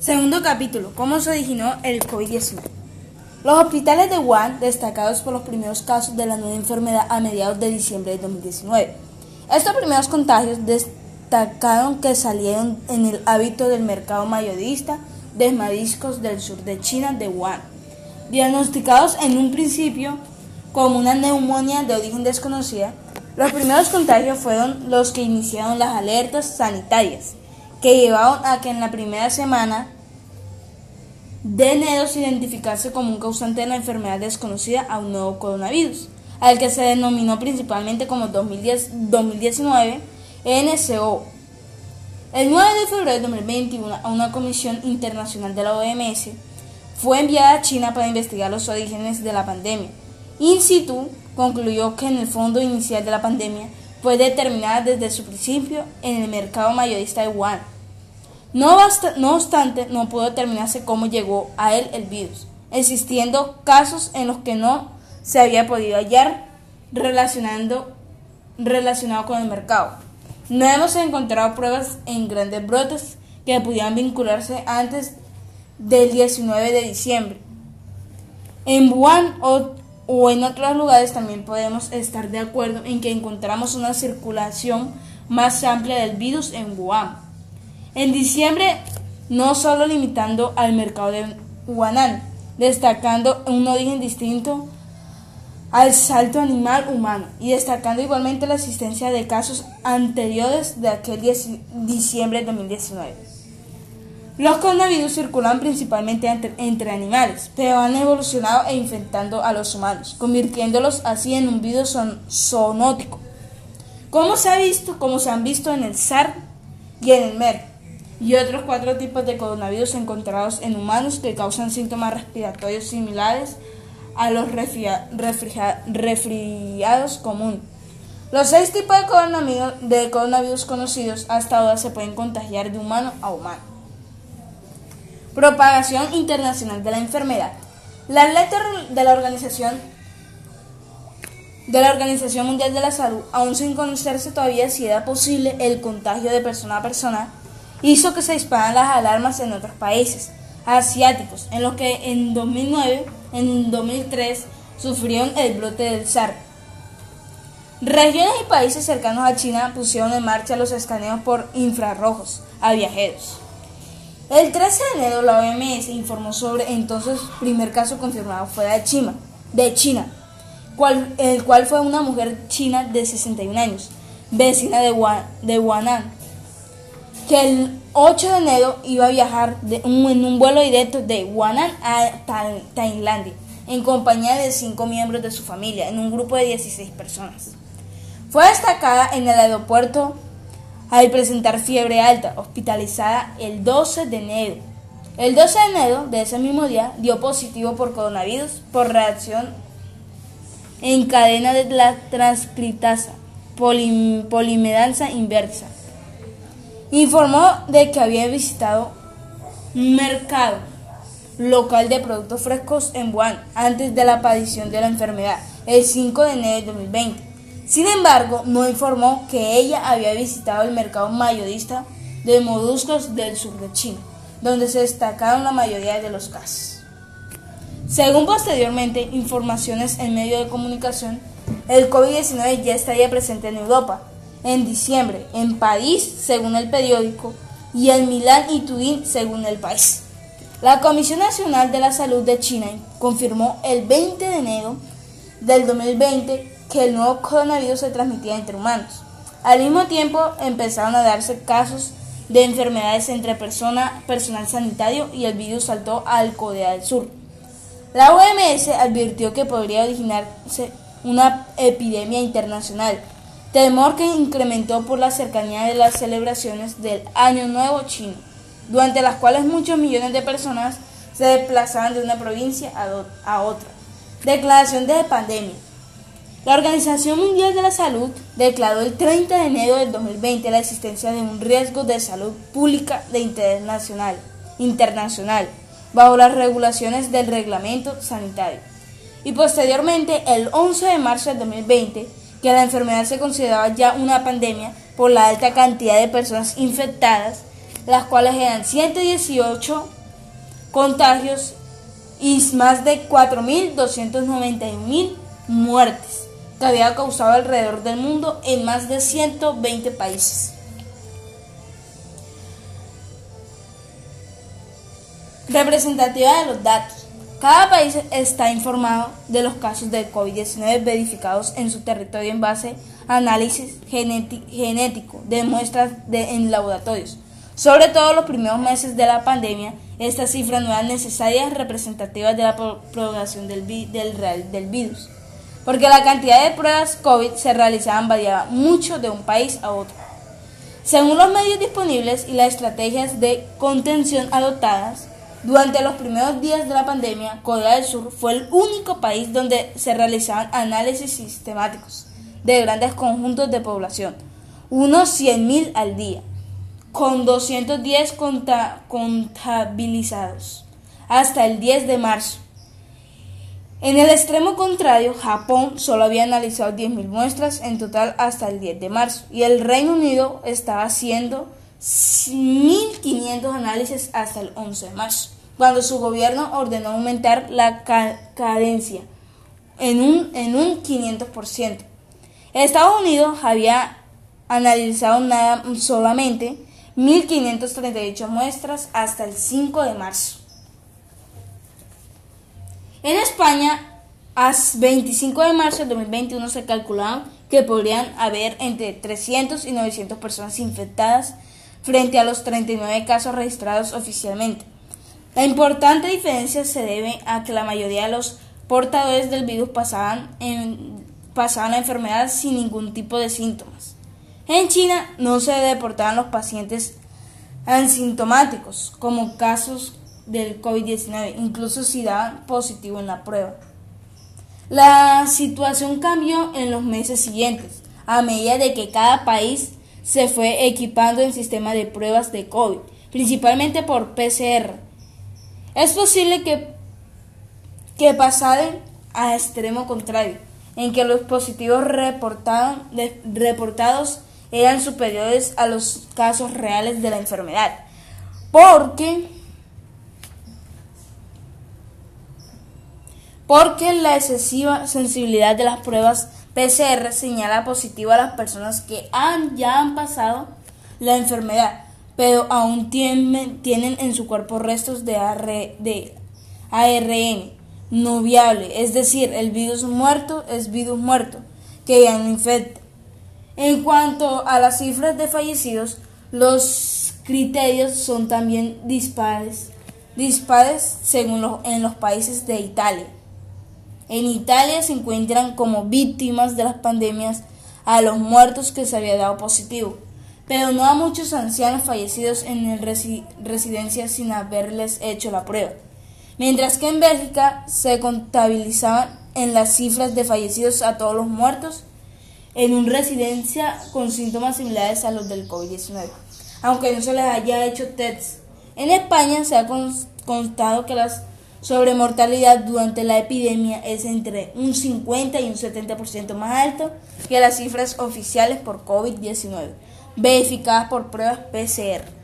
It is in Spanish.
Segundo capítulo, ¿cómo se originó el COVID-19? Los hospitales de Wuhan destacados por los primeros casos de la nueva enfermedad a mediados de diciembre de 2019. Estos primeros contagios destacaron que salieron en el hábito del mercado mayorista de mariscos del sur de China de Wuhan, diagnosticados en un principio como una neumonía de origen desconocida. Los primeros contagios fueron los que iniciaron las alertas sanitarias, que llevaron a que en la primera semana de enero se identificase como un causante de la enfermedad desconocida a un nuevo coronavirus, al que se denominó principalmente como 2010, 2019 NCO. El 9 de febrero de 2021, a una comisión internacional de la OMS fue enviada a China para investigar los orígenes de la pandemia. In situ concluyó que en el fondo inicial de la pandemia fue determinada desde su principio en el mercado mayorista de Wuhan no, obstante, no pudo determinarse cómo llegó a él el virus, existiendo casos en los que no se había podido hallar relacionando, relacionado con el mercado. No hemos encontrado pruebas en grandes brotes que pudieran vincularse antes del 19 de diciembre. En Wuhan o, en otros lugares también podemos estar de acuerdo en que encontramos una circulación más amplia del virus en Wuhan. En diciembre, no solo limitando al mercado de Wuhan, destacando un origen distinto al salto animal humano y destacando igualmente la existencia de casos anteriores de aquel diciembre de 2019. Los coronavirus circulan principalmente entre, animales, pero han evolucionado e infectando a los humanos, convirtiéndolos así en un virus zoonótico, como se ha visto, como se han visto en el SARS y en el MERS y otros cuatro tipos de coronavirus encontrados en humanos que causan síntomas respiratorios similares a los resfriados comunes. Los seis tipos de coronavirus, de coronavirus conocidos hasta ahora se pueden contagiar de humano a humano. Propagación internacional de la enfermedad. La letra de la Organización de la Organización Mundial de la Salud, aún sin conocerse todavía si era posible el contagio de persona a persona, hizo que se dispararan las alarmas en otros países asiáticos, en los que en 2009, en 2003 sufrieron el brote del SARS. Regiones y países cercanos a China pusieron en marcha los escaneos por infrarrojos a viajeros. El 13 de enero la OMS informó sobre entonces primer caso confirmado fuera de China, de China el cual fue una mujer china de 61 años, vecina de, de Wuhan, que el 8 de enero iba a viajar en un vuelo directo de Wuhan a Tailandia, en compañía de cinco miembros de su familia, en un grupo de 16 personas. Fue destacada en el aeropuerto al presentar fiebre alta, hospitalizada el 12 de enero. El 12 de enero de ese mismo día dio positivo por coronavirus por reacción en cadena de la transcriptasa polimeranza inversa informó de que había visitado un mercado local de productos frescos en Wuhan antes de la aparición de la enfermedad, el 5 de enero de 2020. Sin embargo, no informó que ella había visitado el mercado mayorista de moluscos del sur de China, donde se destacaron la mayoría de los casos. Según posteriormente informaciones en medios de comunicación, el COVID-19 ya estaría presente en Europa, en diciembre, en París, según el periódico, y en Milán y Turín, según el país. La Comisión Nacional de la Salud de China confirmó el 20 de enero del 2020 que el nuevo coronavirus se transmitía entre humanos. Al mismo tiempo empezaron a darse casos de enfermedades entre persona, personal sanitario y el virus saltó al Corea del Sur. La OMS advirtió que podría originarse una epidemia internacional temor que incrementó por la cercanía de las celebraciones del Año Nuevo Chino, durante las cuales muchos millones de personas se desplazaban de una provincia a, otra. Declaración de pandemia. La Organización Mundial de la Salud declaró el 30 de enero del 2020 la existencia de un riesgo de salud pública de interés nacional, internacional, bajo las regulaciones del reglamento sanitario. Y posteriormente, el 11 de marzo del 2020, que la enfermedad se consideraba ya una pandemia por la alta cantidad de personas infectadas, las cuales eran 118 contagios y más de 4.291.000 muertes que había causado alrededor del mundo en más de 120 países. Representativa de los datos. Cada país está informado de los casos de COVID-19 verificados en su territorio en base a análisis genético de muestras en laboratorios. Sobre todo los primeros meses de la pandemia, estas cifras no eran necesarias representativas de la propagación del, del, del virus, porque la cantidad de pruebas COVID se realizaban variaba mucho de un país a otro. Según los medios disponibles y las estrategias de contención adoptadas, durante los primeros días de la pandemia, Corea del Sur fue el único país donde se realizaban análisis sistemáticos de grandes conjuntos de población, unos 100.000 al día, con 210 contabilizados hasta el 10 de marzo. En el extremo contrario, Japón solo había analizado 10.000 muestras en total hasta el 10 de marzo y el Reino Unido estaba haciendo 1.500 análisis hasta el 11 de marzo, cuando su gobierno ordenó aumentar la cadencia en un, en un 500%. Estados Unidos había analizado nada, solamente 1.538 muestras hasta el 5 de marzo. En España, a 25 de marzo de 2021 se calculaba que podrían haber entre 300 y 900 personas infectadas frente a los 39 casos registrados oficialmente. La importante diferencia se debe a que la mayoría de los portadores del virus pasaban la enfermedad sin ningún tipo de síntomas. En China no se deportaban los pacientes asintomáticos como casos del COVID-19, incluso si daban positivo en la prueba. La situación cambió en los meses siguientes, a medida de que cada país se fue equipando en sistema de pruebas de COVID, principalmente por PCR. Es posible que, que pasaran a extremo contrario, en que los positivos reportados eran superiores a los casos reales de la enfermedad, porque porque la excesiva sensibilidad de las pruebas PCR señala positivo a las personas que han, ya han pasado la enfermedad, pero aún tienen, tienen en su cuerpo restos de, de ARN no viable, es decir, el virus muerto es virus muerto, que ya no infecta. En cuanto a las cifras de fallecidos, los criterios son también dispares, dispares según en los países de Italia. En Italia se encuentran como víctimas de las pandemias a los muertos que se había dado positivo, pero no a muchos ancianos fallecidos en el residencia sin haberles hecho la prueba. Mientras que en Bélgica se contabilizaban en las cifras de fallecidos a todos los muertos en una residencia con síntomas similares a los del COVID-19, aunque no se les haya hecho test. En España se ha constado que las sobre mortalidad durante la epidemia es entre un 50 y un 70% más alto que las cifras oficiales por COVID-19, verificadas por pruebas PCR.